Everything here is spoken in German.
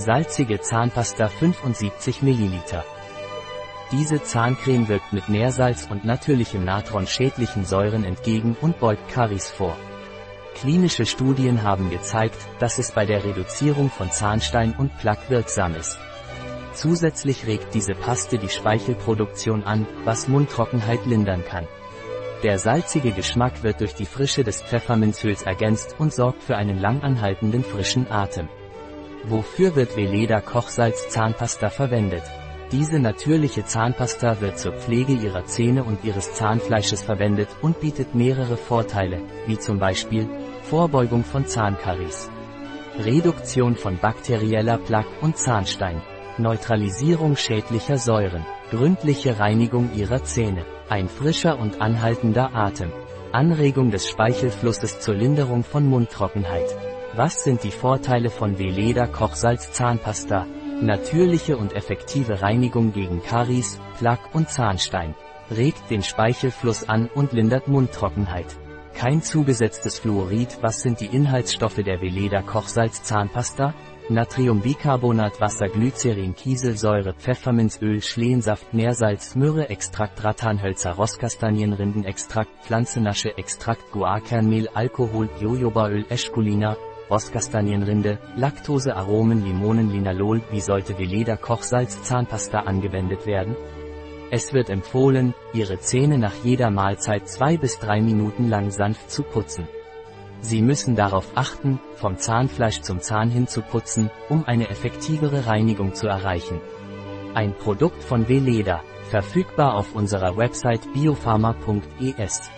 Salzige Zahnpasta 75 ml. Diese Zahncreme wirkt mit Meersalz und natürlichem Natron schädlichen Säuren entgegen und beugt Karies vor. Klinische Studien haben gezeigt, dass es bei der Reduzierung von Zahnstein und Plaque wirksam ist. Zusätzlich regt diese Paste die Speichelproduktion an, was Mundtrockenheit lindern kann. Der salzige Geschmack wird durch die Frische des Pfefferminzöls ergänzt und sorgt für einen langanhaltenden frischen Atem. Wofür wird Veleda Kochsalz Zahnpasta verwendet? Diese natürliche Zahnpasta wird zur Pflege ihrer Zähne und ihres Zahnfleisches verwendet und bietet mehrere Vorteile, wie zum Beispiel Vorbeugung von Zahnkaries, Reduktion von bakterieller Plaque und Zahnstein, Neutralisierung schädlicher Säuren, gründliche Reinigung ihrer Zähne. Ein frischer und anhaltender Atem. Anregung des Speichelflusses zur Linderung von Mundtrockenheit. Was sind die Vorteile von Veleda Kochsalz Zahnpasta? Natürliche und effektive Reinigung gegen Karies, Plaque und Zahnstein. Regt den Speichelfluss an und lindert Mundtrockenheit. Kein zugesetztes Fluorid. Was sind die Inhaltsstoffe der Veleda Kochsalz Zahnpasta? Natriumbicarbonat Wasser Glycerin Kieselsäure Pfefferminzöl Schlehensaft Meersalz Myrrhe Extrakt Rattanhölzer Rosskastanienrindenextrakt Pflanzenasche Extrakt Guarkernmehl Alkohol Jojobaöl Eschkulina Rosskastanienrinde Laktose Aromen Limonen Linalol Wie sollte Veleda Kochsalz Zahnpasta angewendet werden? Es wird empfohlen, Ihre Zähne nach jeder Mahlzeit zwei bis drei Minuten lang sanft zu putzen. Sie müssen darauf achten, vom Zahnfleisch zum Zahn hin zu putzen, um eine effektivere Reinigung zu erreichen. Ein Produkt von Veleda, verfügbar auf unserer Website biopharma.es.